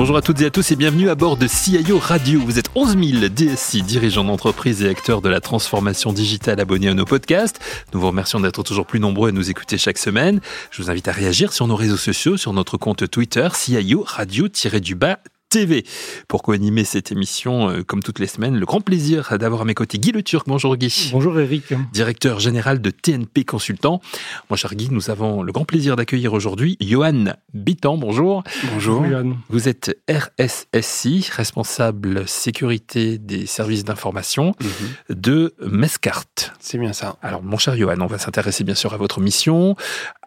Bonjour à toutes et à tous et bienvenue à bord de CIO Radio. Vous êtes 11 000 DSI, dirigeants d'entreprise et acteurs de la transformation digitale abonnés à nos podcasts. Nous vous remercions d'être toujours plus nombreux à nous écouter chaque semaine. Je vous invite à réagir sur nos réseaux sociaux, sur notre compte Twitter, CIO Radio-du-bas TV. Pour co-animer cette émission, euh, comme toutes les semaines, le grand plaisir d'avoir à mes côtés Guy Le Turc. Bonjour Guy. Bonjour Eric. Directeur général de TNP Consultant. Moi, cher Guy, nous avons le grand plaisir d'accueillir aujourd'hui Johan Bitan. Bonjour. Bonjour. Johan. Vous êtes RSSI, responsable sécurité des services d'information mhm. de Mescart. C'est bien ça. Alors, mon cher Johan, on va s'intéresser bien sûr à votre mission,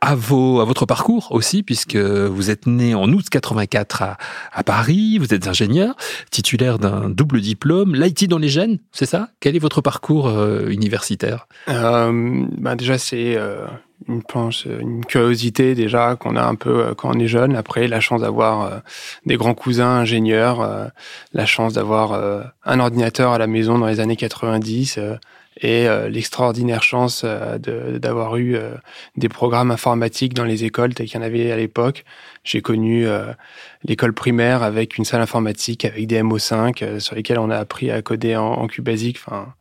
à, vos, à votre parcours aussi, puisque vous êtes né en août 84 à, à Paris vous êtes ingénieur, titulaire d'un double diplôme, l'IT dans les gènes, c'est ça? Quel est votre parcours euh, universitaire? Euh, bah Déjà, c'est euh, une une curiosité déjà qu'on a un peu quand on est jeune. Après, la chance d'avoir des grands cousins ingénieurs, la chance d'avoir un ordinateur à la maison dans les années 90 et l'extraordinaire chance d'avoir eu des programmes informatiques dans les écoles tels qu'il y en avait à l'époque. J'ai connu euh, l'école primaire avec une salle informatique, avec des MO5 euh, sur lesquels on a appris à coder en, en QBasic. Enfin,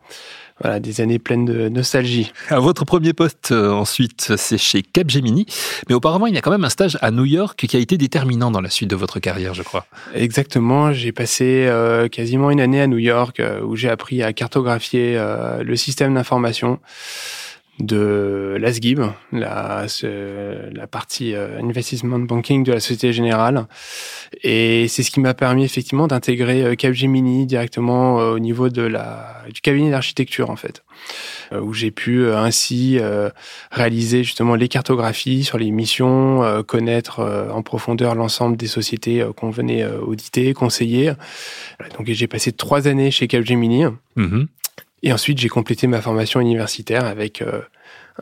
voilà, des années pleines de nostalgie. votre premier poste euh, ensuite, c'est chez Capgemini, mais auparavant, il y a quand même un stage à New York qui a été déterminant dans la suite de votre carrière, je crois. Exactement, j'ai passé quasiment une année à New York où j'ai appris à cartographier le système d'information de l'ASGIB, la, la partie euh, Investment Banking de la Société Générale. Et c'est ce qui m'a permis effectivement d'intégrer euh, Capgemini directement euh, au niveau de la, du cabinet d'architecture en fait, où j'ai pu ainsi réaliser justement les cartographies sur les missions, connaître en profondeur l'ensemble des sociétés qu'on venait auditer, conseiller. Donc j'ai passé trois années chez Capgemini. Mm-hmm. Et ensuite, j'ai complété ma formation universitaire avec euh,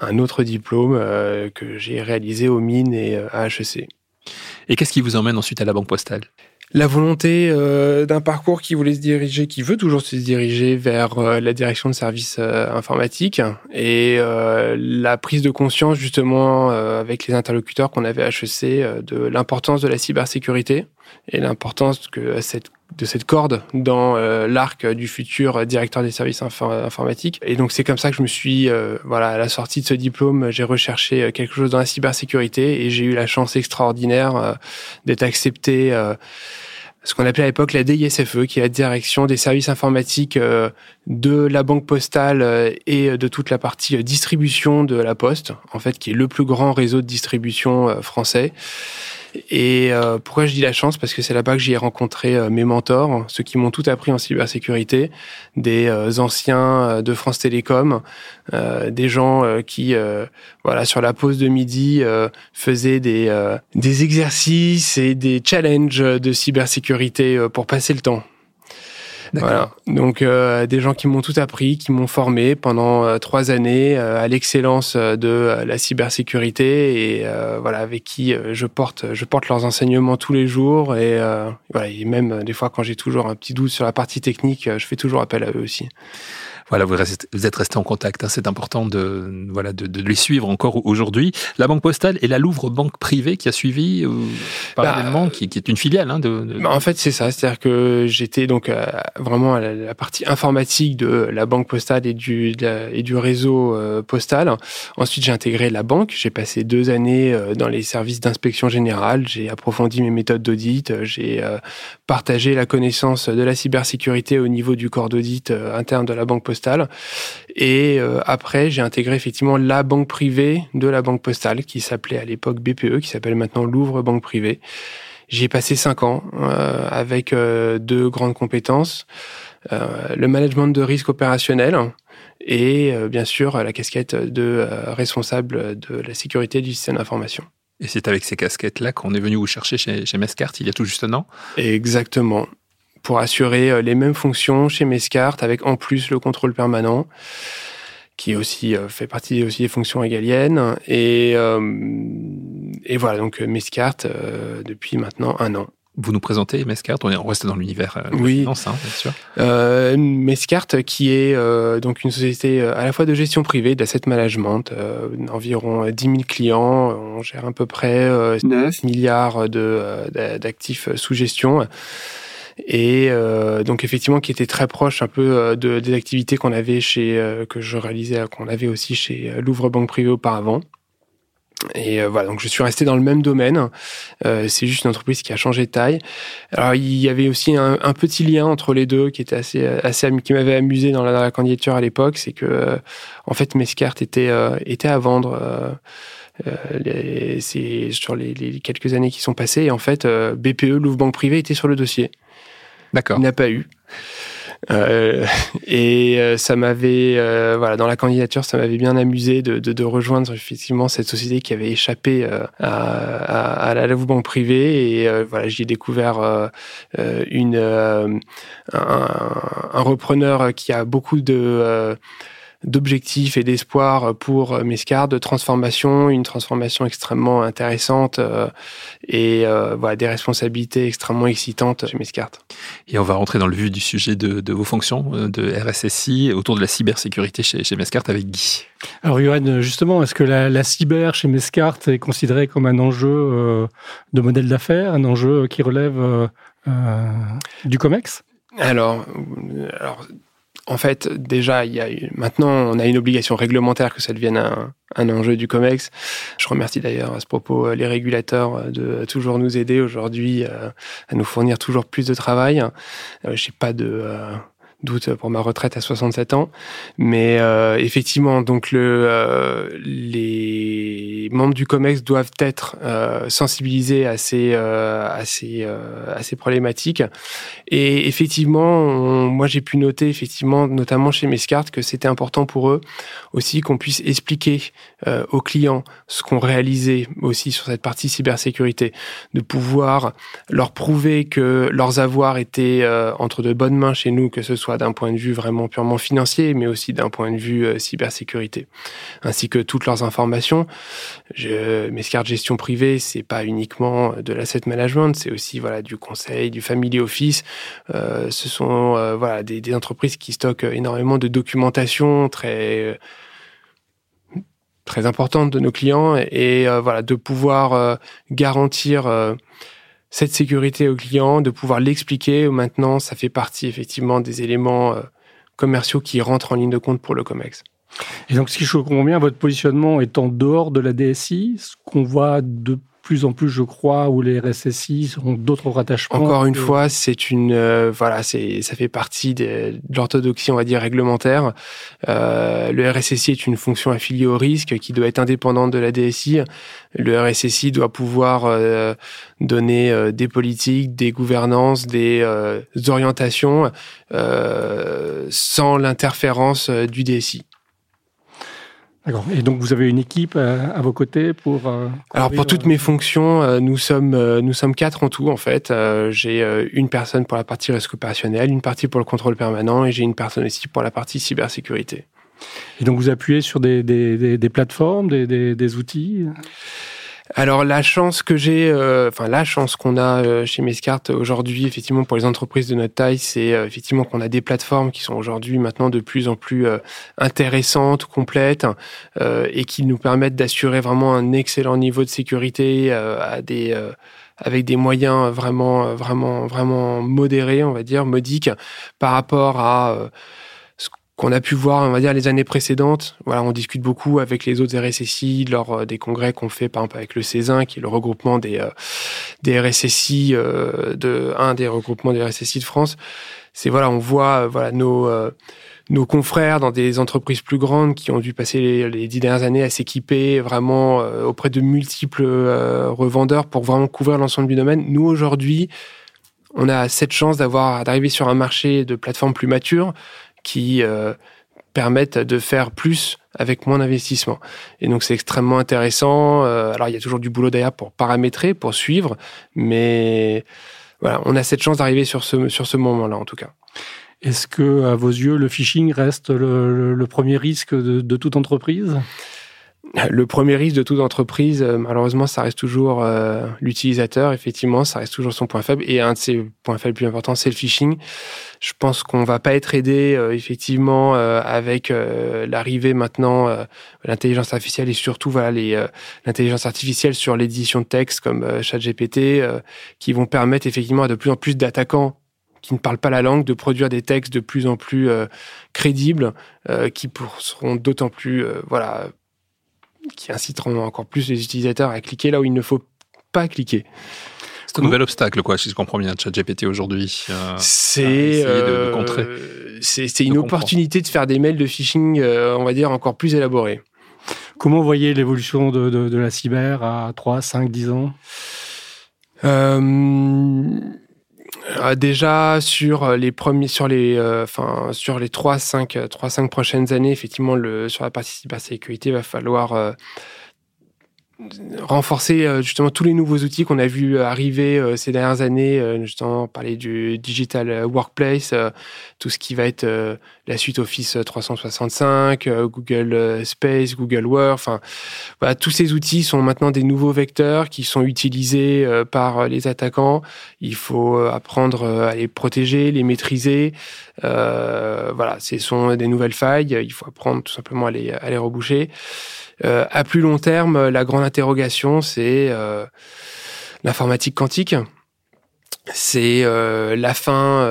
un autre diplôme euh, que j'ai réalisé aux mines et euh, à HEC. Et qu'est-ce qui vous emmène ensuite à la Banque Postale? La volonté d'un parcours qui voulait se diriger, qui veut toujours se diriger vers la direction de services informatiques et la prise de conscience justement avec les interlocuteurs qu'on avait à HEC de l'importance de la cybersécurité et l'importance que cette de cette corde dans euh, l'arc du futur directeur des services informatiques. Et donc c'est comme ça que je me suis, euh, voilà, à la sortie de ce diplôme, j'ai recherché euh, quelque chose dans la cybersécurité et j'ai eu la chance extraordinaire d'être accepté. ce qu'on appelait à l'époque la DISFE, qui est la direction des services informatiques de la banque postale et de toute la partie distribution de la poste, en fait, qui est le plus grand réseau de distribution français. Et euh, pourquoi je dis la chance? Parce que c'est là-bas que j'y ai rencontré euh, mes mentors, ceux qui m'ont tout appris en cybersécurité, des euh, anciens de France Télécom, des gens qui, voilà, sur la pause de midi, faisaient des, des exercices et des challenges de cybersécurité pour passer le temps. Voilà. Donc euh, des gens qui m'ont tout appris, qui m'ont formé pendant euh, trois années euh, à l'excellence de la cybersécurité et voilà avec qui je porte je porte leurs enseignements tous les jours et voilà et même des fois quand j'ai toujours un petit doute sur la partie technique, je fais toujours appel à eux aussi voilà, vous, êtes resté en contact. Hein, c'est important de, voilà, de, de, les suivre encore aujourd'hui. La Banque Postale et la Louvre Banque Privée qui a suivi euh, parallèlement, bah, qui, qui, est une filiale. Hein, de, bah, en fait, c'est ça. C'est-à-dire que j'étais donc euh, vraiment à la, partie informatique de la Banque Postale et du, et du réseau euh, postal. Ensuite, j'ai intégré la banque. J'ai passé deux années dans les services d'inspection générale. J'ai approfondi mes méthodes d'audit. J'ai partagé la connaissance de la cybersécurité au niveau du corps d'audit interne de la Banque Postale et euh, après, j'ai intégré effectivement la banque privée de la banque postale, qui s'appelait à l'époque BPE, qui s'appelle maintenant Louvre Banque Privée. J'y ai passé cinq ans euh, avec euh, deux grandes compétences le management de risque opérationnel et bien sûr la casquette de responsable de la sécurité du système d'information. Et c'est avec ces casquettes-là qu'on est venu vous chercher chez, chez Mescart il y a tout juste un an? Exactement pour assurer euh, les mêmes fonctions chez Mescart avec en plus le contrôle permanent. qui aussi fait partie aussi des fonctions égaliennes. Et, et voilà, donc Mescart depuis maintenant un an. Vous nous présentez Mescart, on est resté dans l'univers de oui. finance, hein, bien sûr. Euh, Mescart, qui est donc une société à la fois de gestion privée, d'asset management, environ 10 000 clients, on gère à peu près 9 milliards d'actifs sous gestion et euh, donc effectivement qui était très proche un peu euh, de, des activités qu'on avait chez euh, que je réalisais qu'on avait aussi chez Louvre Banque Privée auparavant. Et voilà, donc je suis resté dans le même domaine. c'est juste une entreprise qui a changé de taille. Alors il y avait aussi un, un petit lien entre les deux qui était assez, assez qui m'avait amusé dans la, dans la, candidature à l'époque, c'est que en fait Mescart était était à vendre. Euh, c'est sur les, les, quelques années qui sont passées. Et en fait, BPE, Louvre Banque Privée, était sur le dossier. D'accord. Il n'a pas eu. Euh, et euh, ça m'avait, euh, voilà, dans la candidature, ça m'avait bien amusé de, de, de, rejoindre effectivement cette société qui avait échappé euh, à, à, la banque privée. Et euh, voilà, j'y ai découvert une, un, un, repreneur qui a beaucoup de d'objectifs et d'espoir pour euh, Mescart, de transformation, une transformation extrêmement intéressante euh, et euh, voilà, des responsabilités extrêmement excitantes chez Mescart. Et on va rentrer dans le vif du sujet de, de vos fonctions de RSSI autour de la cybersécurité chez, chez Mescart avec Guy. Alors Yoann, justement, est-ce que la, la, cyber chez Mescart est considérée comme un enjeu de modèle d'affaires, un enjeu qui relève du COMEX? Alors, alors en fait, déjà, il y a maintenant, on a une obligation réglementaire que ça devienne un, un enjeu du COMEX. Je remercie d'ailleurs à ce propos euh, les régulateurs euh, de toujours nous aider aujourd'hui euh, à nous fournir toujours plus de travail. Je n'ai pas de doute pour ma retraite à 67 ans. Mais euh, effectivement, donc le, euh, les membres du COMEX doivent être euh, sensibilisés à ces, à ces, à ces problématiques. Et effectivement, moi j'ai pu noter effectivement, notamment chez Mescart, que c'était important pour eux aussi qu'on puisse expliquer aux clients ce qu'on réalisait aussi sur cette partie cybersécurité, de pouvoir leur prouver que leurs avoirs étaient entre de bonnes mains chez nous, que ce soit d'un point de vue vraiment purement financier, mais aussi d'un point de vue euh, cybersécurité, ainsi que toutes leurs informations. Je, mes cartes gestion privée, c'est pas uniquement de l'asset management, c'est aussi voilà du conseil, du family office. Euh, ce sont euh, voilà des, entreprises qui stockent énormément de documentation très très importante de nos clients et, voilà de pouvoir garantir cette sécurité au client, de pouvoir l'expliquer. Maintenant, ça fait partie effectivement des éléments euh, commerciaux qui rentrent en ligne de compte pour le COMEX. Et donc, si je comprends bien, votre positionnement est en dehors de la DSI, ce qu'on voit de plus en plus, je crois, où les RSSI ont d'autres rattachements. Encore une fois, c'est une, euh, voilà, c'est, ça fait partie de, l'orthodoxie, on va dire, réglementaire. Euh, le RSSI est une fonction affiliée au risque qui doit être indépendante de la DSI. Le RSSI doit pouvoir euh, donner euh, des politiques, des gouvernances, des orientations sans l'interférence du DSI. D'accord. Et donc vous avez une équipe euh, à, vos côtés pour. Euh, Alors pour toutes mes fonctions, euh, nous sommes nous sommes quatre en tout en fait. j'ai une personne pour la partie risque opérationnel, une partie pour le contrôle permanent et j'ai une personne aussi pour la partie cybersécurité. Et donc vous appuyez sur des, des, des, plateformes, des, des outils? Alors la chance que j'ai, euh, enfin la chance qu'on a euh, chez Mescart aujourd'hui, effectivement pour les entreprises de notre taille, c'est euh, effectivement qu'on a des plateformes qui sont aujourd'hui maintenant de plus en plus intéressantes, complètes et qui nous permettent d'assurer vraiment un excellent niveau de sécurité à des avec des moyens vraiment vraiment vraiment modérés, on va dire modiques par rapport à qu'on a pu voir, on va dire, les années précédentes. Voilà, on discute beaucoup avec les autres RSSI lors euh, des congrès qu'on fait, par exemple, avec le CESIN, qui est le regroupement des, euh, des RSSI, euh, de, un des regroupements des RSSI de France. C'est, voilà, on voit, voilà, nos, nos confrères dans des entreprises plus grandes qui ont dû passer les, dix dernières années à s'équiper vraiment auprès de multiples revendeurs pour vraiment couvrir l'ensemble du domaine. Nous, aujourd'hui, on a cette chance d'avoir, d'arriver sur un marché de plateformes plus matures, qui euh, permettent de faire plus avec moins d'investissement. Et donc c'est extrêmement intéressant. Euh, alors il y a toujours du boulot derrière pour paramétrer, pour suivre, mais voilà, on a cette chance d'arriver sur ce sur ce moment-là en tout cas. Est-ce que, à vos yeux, le phishing reste le, premier risque de toute entreprise? Le premier risque de toute entreprise, euh, malheureusement, ça reste toujours euh, l'utilisateur. Effectivement, ça reste toujours son point faible. Et un de ses points faibles plus importants, c'est le phishing. Je pense qu'on va pas être aidé euh, effectivement avec l'arrivée maintenant de l'intelligence artificielle et surtout voilà les l'intelligence artificielle sur l'édition de texte comme ChatGPT qui vont permettre effectivement à de plus en plus d'attaquants qui ne parlent pas la langue de produire des textes de plus en plus crédibles qui seront d'autant plus voilà qui inciteront encore plus les utilisateurs à cliquer là où il ne faut pas cliquer. C'est un nouvel obstacle, quoi, si je comprends bien, ChatGPT aujourd'hui. Euh, c'est euh, c'est une opportunité de faire des mails de phishing, euh, on va dire, encore plus élaborés. Comment voyez l'évolution de, de, la cyber à 3, 5, 10 ans? Euh, déjà sur les premiers, sur les, euh, enfin sur les trois cinq trois cinq prochaines années, effectivement, le sur la partie cybersécurité, va falloir renforcer euh, justement tous les nouveaux outils qu'on a vu arriver euh, ces dernières années, euh, justement parler du digital workplace, tout ce qui va être la suite Office 365, Google Space, Google Work, enfin voilà, tous ces outils sont maintenant des nouveaux vecteurs qui sont utilisés par les attaquants. Il faut apprendre à les protéger, les maîtriser. voilà, ce sont des nouvelles failles. Il faut apprendre tout simplement à les, à les reboucher. Euh, à plus long terme, la grande interrogation, c'est euh, l'informatique quantique. C'est euh, la fin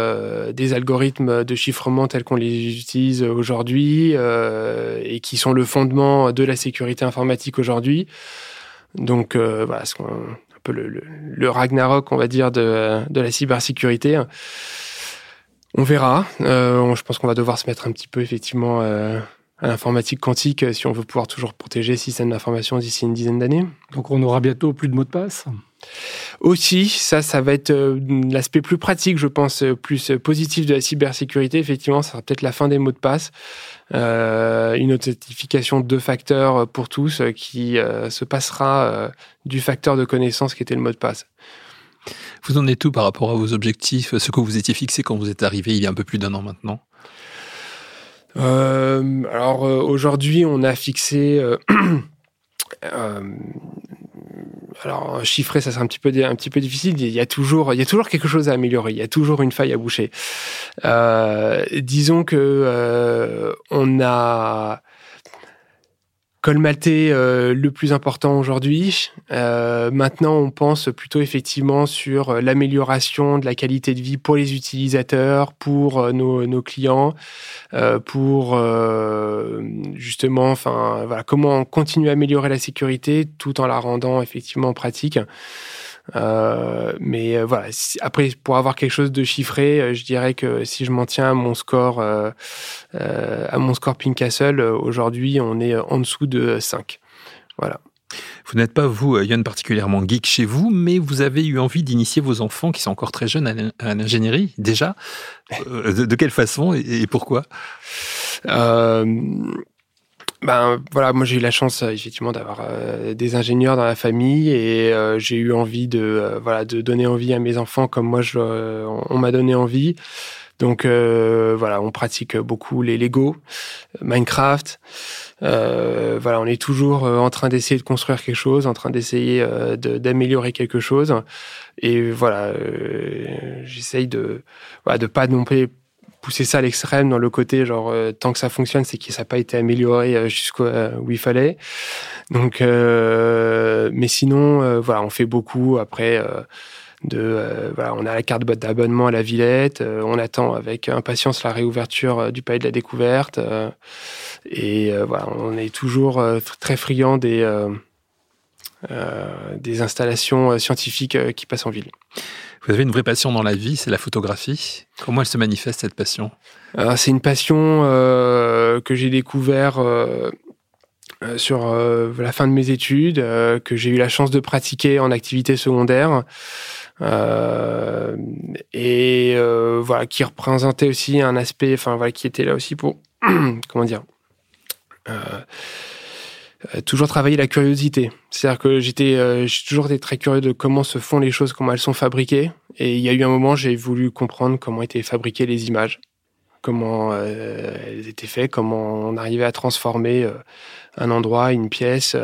des algorithmes de chiffrement tels qu'on les utilise aujourd'hui et qui sont le fondement de la sécurité informatique aujourd'hui. Donc voilà, c'est un peu le, Ragnarok, on va dire, de, de la cybersécurité. On verra. je pense qu'on va devoir se mettre un petit peu effectivement à l'informatique quantique si on veut pouvoir toujours protéger systèmes d'information d'ici une dizaine d'années. Donc on aura bientôt plus de mots de passe aussi, ça, ça va être euh, l'aspect plus pratique, je pense, euh, plus positif de la cybersécurité. Effectivement, ça sera peut-être la fin des mots de passe. Euh, une authentification de deux facteurs pour tous qui se passera du facteur de connaissance qui était le mot de passe. Vous en êtes tout par rapport à vos objectifs, ce que vous étiez fixé quand vous êtes arrivé il y a un peu plus d'un an maintenant? euh, alors euh, aujourd'hui, on a fixé. Euh, alors chiffrer, ça serait un petit peu un petit peu difficile. Il y a toujours il y a toujours quelque chose à améliorer. Il y a toujours une faille à boucher. disons que on a colmaté euh, le plus important aujourd'hui. Euh, maintenant, on pense plutôt effectivement sur euh, l'amélioration de la qualité de vie pour les utilisateurs, pour nos, nos, clients, pour justement, enfin, voilà, comment continuer à améliorer la sécurité tout en la rendant effectivement pratique. Euh, mais euh, voilà, après, pour avoir quelque chose de chiffré, euh, je dirais que si je m'en tiens à mon score, à mon score Castle, aujourd'hui, on est en dessous de 5. Voilà. Vous n'êtes pas, vous, Yann, particulièrement geek chez vous, mais vous avez eu envie d'initier vos enfants qui sont encore très jeunes à l'ingénierie, déjà. de, quelle façon et, pourquoi? Ben voilà, moi j'ai eu la chance euh, effectivement d'avoir euh, des ingénieurs dans la famille et euh, j'ai eu envie de voilà de donner envie à mes enfants comme moi je, on, m'a donné envie. Donc voilà, on pratique beaucoup les Lego, Minecraft. voilà, on est toujours en train d'essayer de construire quelque chose, en train d'essayer d'améliorer quelque chose. Et voilà, j'essaye de voilà, de pas non plus pousser ça à l'extrême dans le côté genre euh, tant que ça fonctionne c'est que ça n'a pas été amélioré euh, jusqu'où euh, où il fallait donc mais sinon voilà on fait beaucoup après de voilà on a la carte d'abonnement à la Villette on attend avec impatience la réouverture du palais de la découverte et voilà on est toujours très friand des des installations scientifiques qui passent en ville. Vous avez une vraie passion dans la vie, c'est la photographie. Comment elle se manifeste cette passion? C'est une passion euh, que j'ai découvert euh, euh, sur la fin de mes études, que j'ai eu la chance de pratiquer en activité secondaire. et voilà, qui représentait aussi un aspect, enfin voilà, qui était là aussi pour, comment dire, toujours travailler la curiosité. C'est-à-dire que j'étais, j'ai toujours été très curieux de comment se font les choses, comment elles sont fabriquées. Et il y a eu un moment, j'ai voulu comprendre comment étaient fabriquées les images. comment elles étaient faites, comment on arrivait à transformer un endroit, une pièce,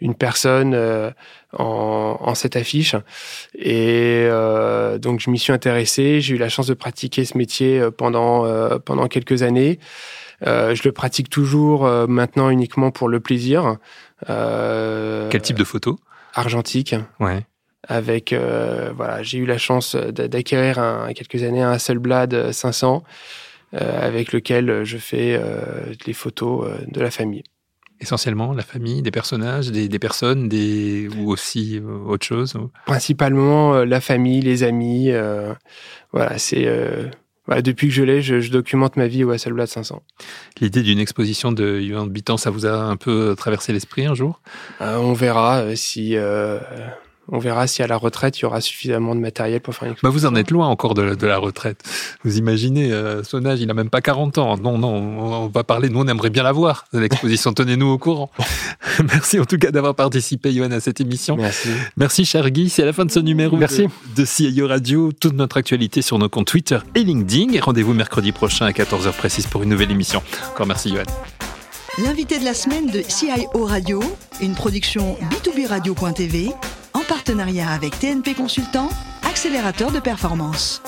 une personne en, cette affiche. Et donc je m'y suis intéressé. J'ai eu la chance de pratiquer ce métier pendant pendant quelques années. je le pratique toujours maintenant uniquement pour le plaisir. Quel type de photo? Argentique. Ouais avec euh, voilà, j'ai eu la chance d'acquérir un, quelques années un Hasselblad 500 euh, avec lequel je fais euh, les photos de la famille. Essentiellement la famille, des personnages, des, des personnes, des ou aussi autre chose. Principalement la famille, les amis. voilà, c'est voilà, depuis que je l'ai, je, je, documente ma vie au Hasselblad 500. L'idée d'une exposition de Yvan Bitan, ça vous a un peu traversé l'esprit un jour? On verra si on verra si à la retraite, il y aura suffisamment de matériel pour faire une bah Vous en êtes loin encore de, la retraite. Vous imaginez, euh, son âge, il n'a même pas 40 ans. Non, non, on, va parler, nous on aimerait bien la voir, l'exposition. Tenez-nous au courant. Merci en tout cas d'avoir participé, Johan, à cette émission. Merci. Merci, cher Guy. C'est à la fin de ce numéro Merci. de, de CIO Radio. Toute notre actualité sur nos comptes Twitter et LinkedIn. rendez-vous mercredi prochain à 14h précise pour une nouvelle émission. Encore merci, Johan. L'invité de la semaine de CIO Radio, une production b2b radio.tv en partenariat avec TNP Consultant, accélérateur de performance.